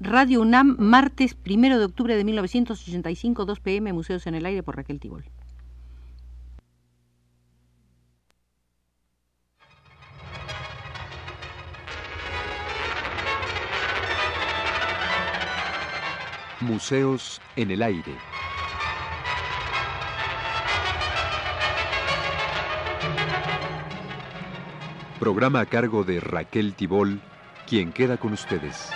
Radio UNAM, martes 1 de octubre de 1985, 2 pm, Museos en el Aire por Raquel Tibol. Museos en el Aire. Programa a cargo de Raquel Tibol, quien queda con ustedes.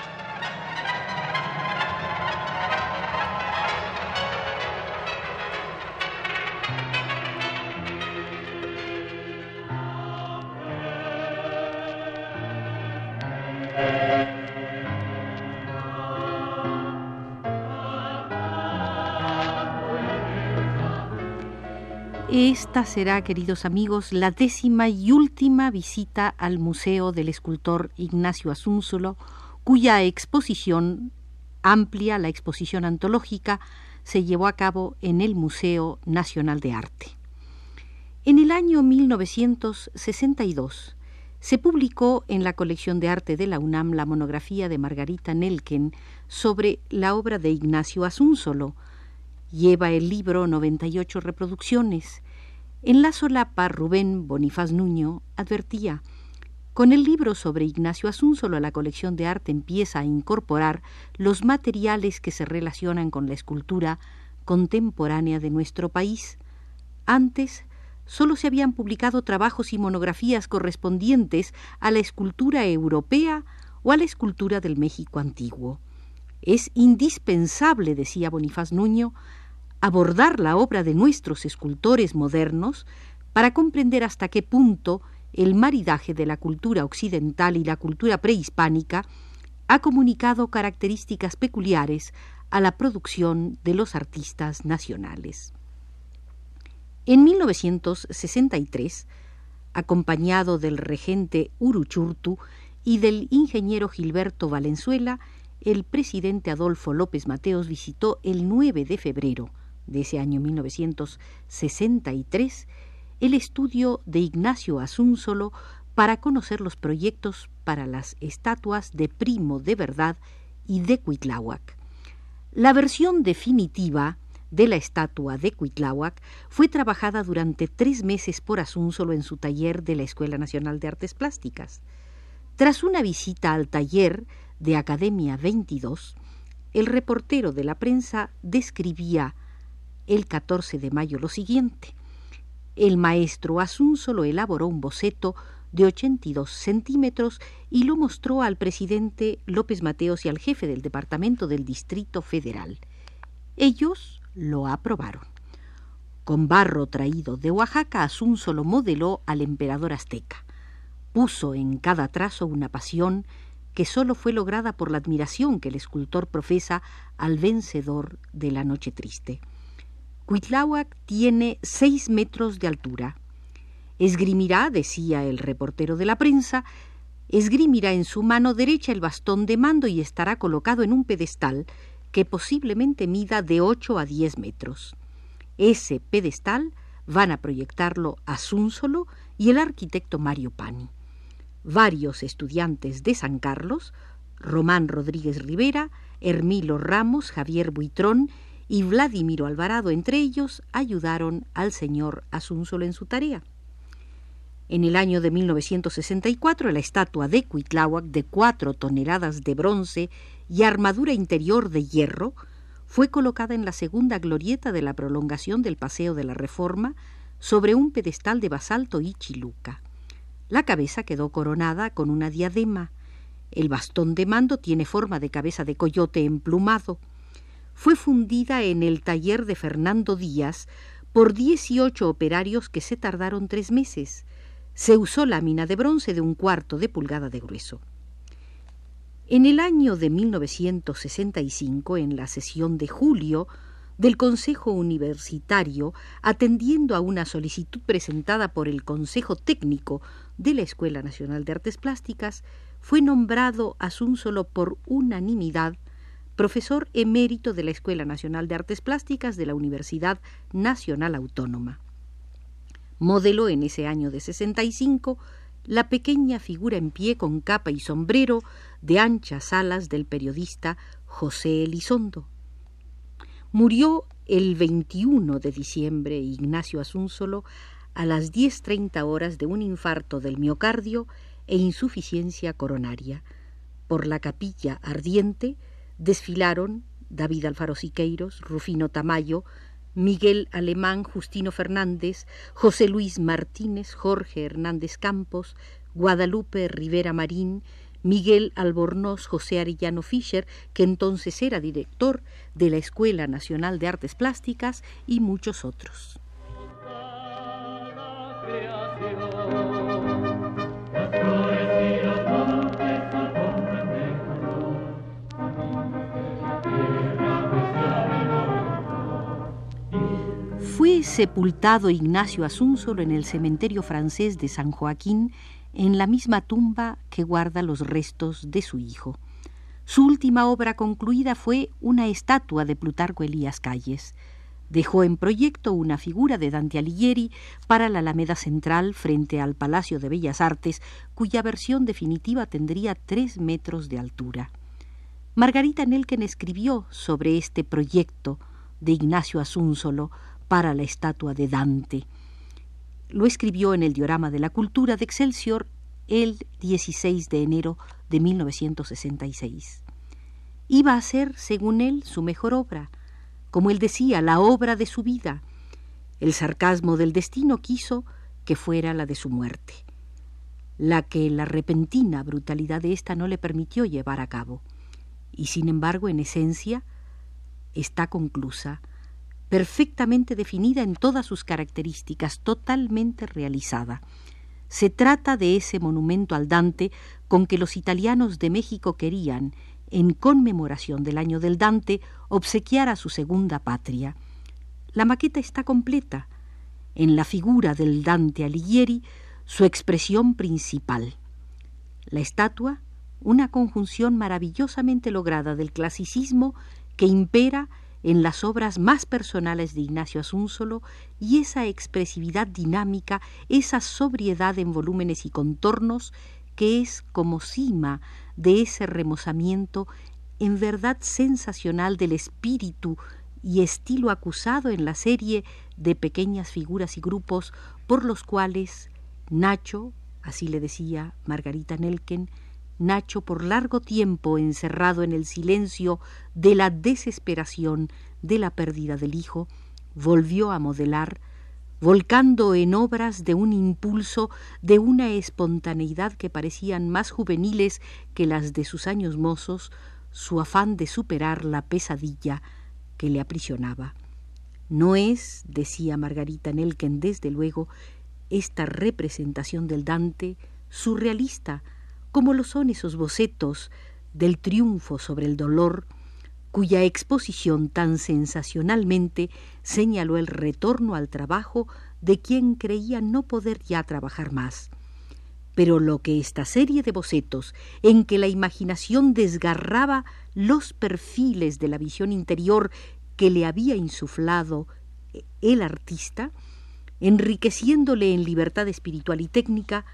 Esta será, queridos amigos, la décima y última visita al Museo del Escultor Ignacio Asúnzolo, cuya exposición amplia, la exposición antológica, se llevó a cabo en el Museo Nacional de Arte. En el año 1962 se publicó en la colección de arte de la UNAM la monografía de Margarita Nelken sobre la obra de Ignacio Asúnzolo. Lleva el libro 98 reproducciones. En la solapa Rubén Bonifaz Nuño advertía con el libro sobre Ignacio Asúnzolo la colección de arte empieza a incorporar los materiales que se relacionan con la escultura contemporánea de nuestro país. Antes solo se habían publicado trabajos y monografías correspondientes a la escultura europea o a la escultura del México antiguo. Es indispensable, decía Bonifaz Nuño, abordar la obra de nuestros escultores modernos para comprender hasta qué punto el maridaje de la cultura occidental y la cultura prehispánica ha comunicado características peculiares a la producción de los artistas nacionales. En 1963, acompañado del regente Uruchurtu y del ingeniero Gilberto Valenzuela, el presidente Adolfo López Mateos visitó el 9 de febrero de ese año 1963 el estudio de Ignacio Asúnzolo para conocer los proyectos para las estatuas de Primo de Verdad y de Cuitláhuac. La versión definitiva de la estatua de Cuitláhuac fue trabajada durante tres meses por Asúnzolo en su taller de la Escuela Nacional de Artes Plásticas. Tras una visita al taller de Academia 22, el reportero de la prensa describía el 14 de mayo lo siguiente. El maestro Asúnzolo elaboró un boceto de 82 centímetros y lo mostró al presidente López Mateos y al jefe del Departamento del Distrito Federal. Ellos lo aprobaron. Con barro traído de Oaxaca, Asúnzolo modeló al emperador azteca. Puso en cada trazo una pasión que sólo fue lograda por la admiración que el escultor profesa al vencedor de la noche triste. Cuitláhuac tiene seis metros de altura. Esgrimirá, decía el reportero de la prensa, esgrimirá en su mano derecha el bastón de mando y estará colocado en un pedestal que posiblemente mida de 8 a 10 metros. Ese pedestal van a proyectarlo Asúnzolo y el arquitecto Mario Pani. Varios estudiantes de San Carlos, Román Rodríguez Rivera, Hermilo Ramos, Javier Buitrón y Vladimiro Alvarado, entre ellos, ayudaron al señor Asúnzolo en su tarea. En el año de 1964, la estatua de Cuitláhuac, de cuatro toneladas de bronce y armadura interior de hierro, fue colocada en la segunda glorieta de la prolongación del Paseo de la Reforma, sobre un pedestal de basalto y chiluca. La cabeza quedó coronada con una diadema. El bastón de mando tiene forma de cabeza de coyote emplumado. Fue fundida en el taller de Fernando Díaz por 18 operarios que se tardaron tres meses. Se usó lámina de bronce de un cuarto de pulgada de grueso. En el año de 1965, en la sesión de julio del Consejo Universitario, atendiendo a una solicitud presentada por el Consejo Técnico de la Escuela Nacional de Artes Plásticas, fue nombrado Asúnzolo por unanimidad profesor emérito de la Escuela Nacional de Artes Plásticas de la Universidad Nacional Autónoma. Modeló en ese año de 65 la pequeña figura en pie con capa y sombrero de anchas alas del periodista José Elizondo. Murió el 21 de diciembre Ignacio Asúnzolo a las 10.30 horas de un infarto del miocardio e insuficiencia coronaria. Por la capilla ardiente desfilaron David Alfaro Siqueiros, Rufino Tamayo, Miguel Alemán, Justino Fernández, José Luis Martínez, Jorge Hernández Campos, Guadalupe Rivera Marín, Miguel Albornoz José Arellano Fischer, que entonces era director de la Escuela Nacional de Artes Plásticas, y muchos otros. Sepultado Ignacio Asúnzolo en el cementerio francés de San Joaquín, en la misma tumba que guarda los restos de su hijo. Su última obra concluida fue una estatua de Plutarco Elías Calles. Dejó en proyecto una figura de Dante Alighieri para la Alameda Central frente al Palacio de Bellas Artes, cuya versión definitiva tendría tres metros de altura. Margarita Nelken escribió sobre este proyecto de Ignacio Asúnzolo, para la estatua de Dante. Lo escribió en el Diorama de la Cultura de Excelsior el 16 de enero de 1966. Iba a ser, según él, su mejor obra, como él decía, la obra de su vida. El sarcasmo del destino quiso que fuera la de su muerte, la que la repentina brutalidad de ésta no le permitió llevar a cabo. Y sin embargo, en esencia, está conclusa perfectamente definida en todas sus características, totalmente realizada. Se trata de ese monumento al Dante con que los italianos de México querían, en conmemoración del año del Dante, obsequiar a su segunda patria. La maqueta está completa. En la figura del Dante Alighieri, su expresión principal. La estatua, una conjunción maravillosamente lograda del clasicismo que impera en las obras más personales de Ignacio Asúnzolo y esa expresividad dinámica, esa sobriedad en volúmenes y contornos que es como cima de ese remozamiento en verdad sensacional del espíritu y estilo acusado en la serie de pequeñas figuras y grupos por los cuales Nacho, así le decía Margarita Nelken, Nacho, por largo tiempo encerrado en el silencio de la desesperación de la pérdida del hijo, volvió a modelar, volcando en obras de un impulso, de una espontaneidad que parecían más juveniles que las de sus años mozos, su afán de superar la pesadilla que le aprisionaba. No es, decía Margarita Nelken desde luego, esta representación del Dante surrealista, como lo son esos bocetos del triunfo sobre el dolor, cuya exposición tan sensacionalmente señaló el retorno al trabajo de quien creía no poder ya trabajar más. Pero lo que esta serie de bocetos, en que la imaginación desgarraba los perfiles de la visión interior que le había insuflado el artista, enriqueciéndole en libertad espiritual y técnica,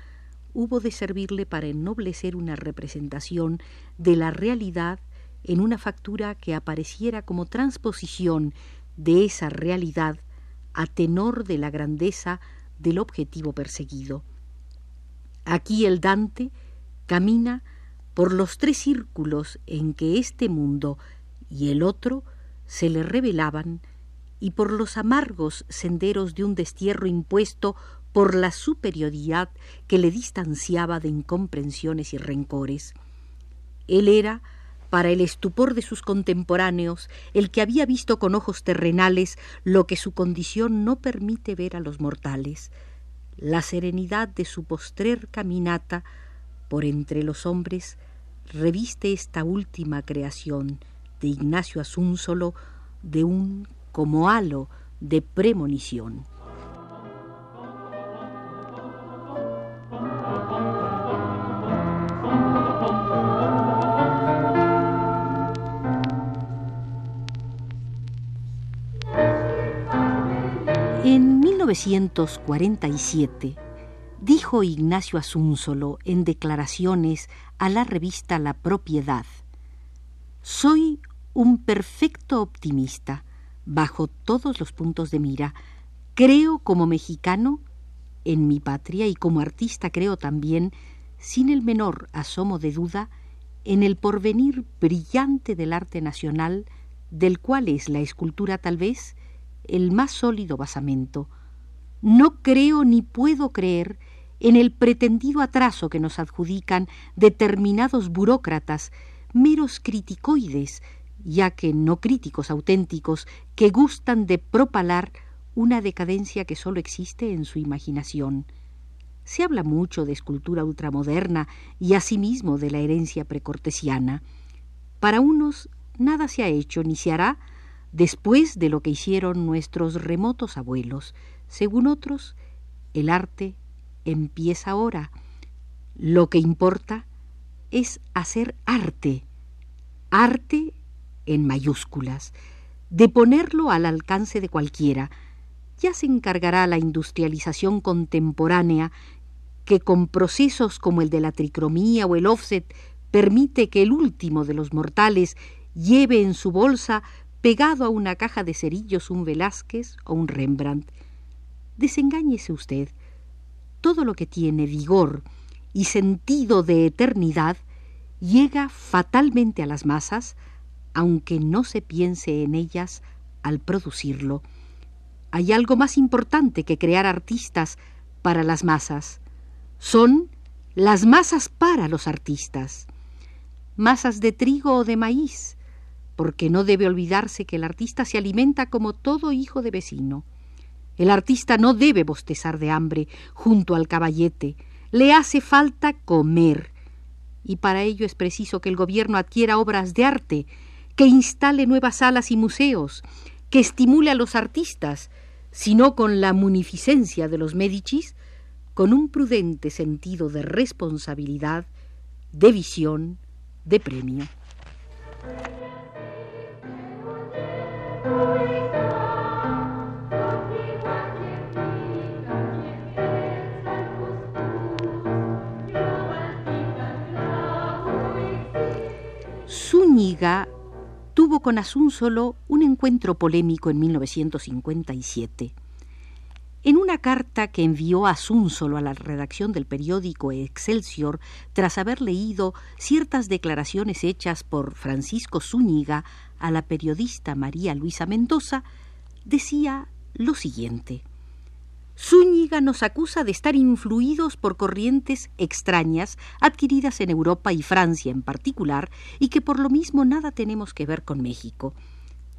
hubo de servirle para ennoblecer una representación de la realidad en una factura que apareciera como transposición de esa realidad a tenor de la grandeza del objetivo perseguido. Aquí el Dante camina por los tres círculos en que este mundo y el otro se le revelaban y por los amargos senderos de un destierro impuesto por la superioridad que le distanciaba de incomprensiones y rencores. Él era, para el estupor de sus contemporáneos, el que había visto con ojos terrenales lo que su condición no permite ver a los mortales, la serenidad de su postrer caminata por entre los hombres reviste esta última creación de Ignacio Asúnzolo de un como halo de premonición. 1947, Dijo Ignacio Asúnzolo en declaraciones a la revista La Propiedad, Soy un perfecto optimista, bajo todos los puntos de mira. Creo como mexicano en mi patria y como artista creo también, sin el menor asomo de duda, en el porvenir brillante del arte nacional, del cual es la escultura tal vez el más sólido basamento. No creo ni puedo creer en el pretendido atraso que nos adjudican determinados burócratas, meros criticoides, ya que no críticos auténticos, que gustan de propalar una decadencia que sólo existe en su imaginación. Se habla mucho de escultura ultramoderna y asimismo de la herencia precortesiana. Para unos nada se ha hecho ni se hará después de lo que hicieron nuestros remotos abuelos. Según otros, el arte empieza ahora. Lo que importa es hacer arte, arte en mayúsculas, de ponerlo al alcance de cualquiera. Ya se encargará la industrialización contemporánea que con procesos como el de la tricromía o el offset permite que el último de los mortales lleve en su bolsa pegado a una caja de cerillos un Velázquez o un Rembrandt. Desengáñese usted. Todo lo que tiene vigor y sentido de eternidad llega fatalmente a las masas, aunque no se piense en ellas al producirlo. Hay algo más importante que crear artistas para las masas. Son las masas para los artistas. Masas de trigo o de maíz, porque no debe olvidarse que el artista se alimenta como todo hijo de vecino. El artista no debe bostezar de hambre junto al caballete, le hace falta comer, y para ello es preciso que el gobierno adquiera obras de arte, que instale nuevas salas y museos, que estimule a los artistas, sino con la munificencia de los Médicis, con un prudente sentido de responsabilidad, de visión, de premio. Zúñiga tuvo con Asúnzolo un encuentro polémico en 1957. En una carta que envió Asúnzolo a la redacción del periódico Excelsior tras haber leído ciertas declaraciones hechas por Francisco Zúñiga a la periodista María Luisa Mendoza, decía lo siguiente. Zúñiga nos acusa de estar influidos por corrientes extrañas adquiridas en Europa y Francia en particular, y que por lo mismo nada tenemos que ver con México.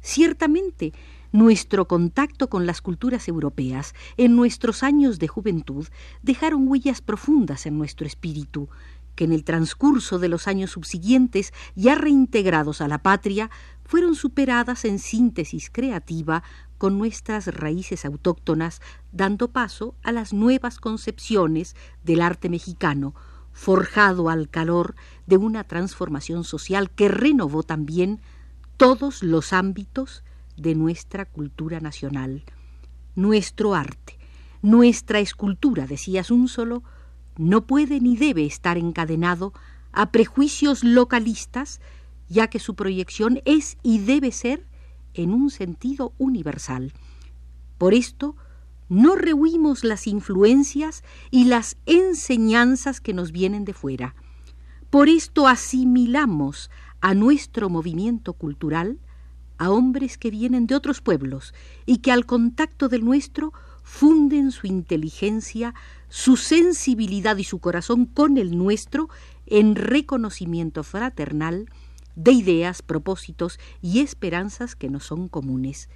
Ciertamente, nuestro contacto con las culturas europeas en nuestros años de juventud dejaron huellas profundas en nuestro espíritu, que en el transcurso de los años subsiguientes, ya reintegrados a la patria, fueron superadas en síntesis creativa con nuestras raíces autóctonas, dando paso a las nuevas concepciones del arte mexicano, forjado al calor de una transformación social que renovó también todos los ámbitos de nuestra cultura nacional. Nuestro arte, nuestra escultura, decías un solo, no puede ni debe estar encadenado a prejuicios localistas, ya que su proyección es y debe ser en un sentido universal. Por esto, no rehuimos las influencias y las enseñanzas que nos vienen de fuera. Por esto asimilamos a nuestro movimiento cultural a hombres que vienen de otros pueblos y que al contacto del nuestro funden su inteligencia, su sensibilidad y su corazón con el nuestro en reconocimiento fraternal de ideas, propósitos y esperanzas que no son comunes.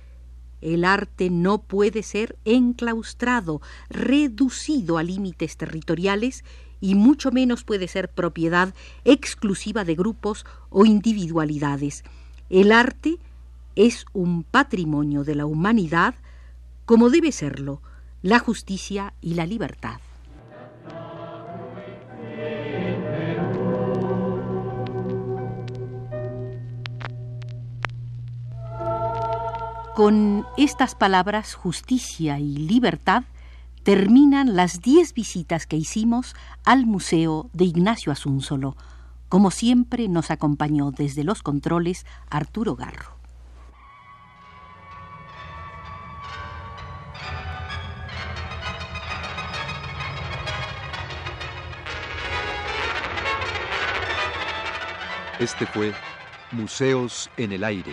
El arte no puede ser enclaustrado, reducido a límites territoriales y mucho menos puede ser propiedad exclusiva de grupos o individualidades. El arte es un patrimonio de la humanidad como debe serlo la justicia y la libertad. Con estas palabras, justicia y libertad, terminan las diez visitas que hicimos al Museo de Ignacio Asúnzolo. Como siempre nos acompañó desde los controles Arturo Garro. Este fue Museos en el Aire.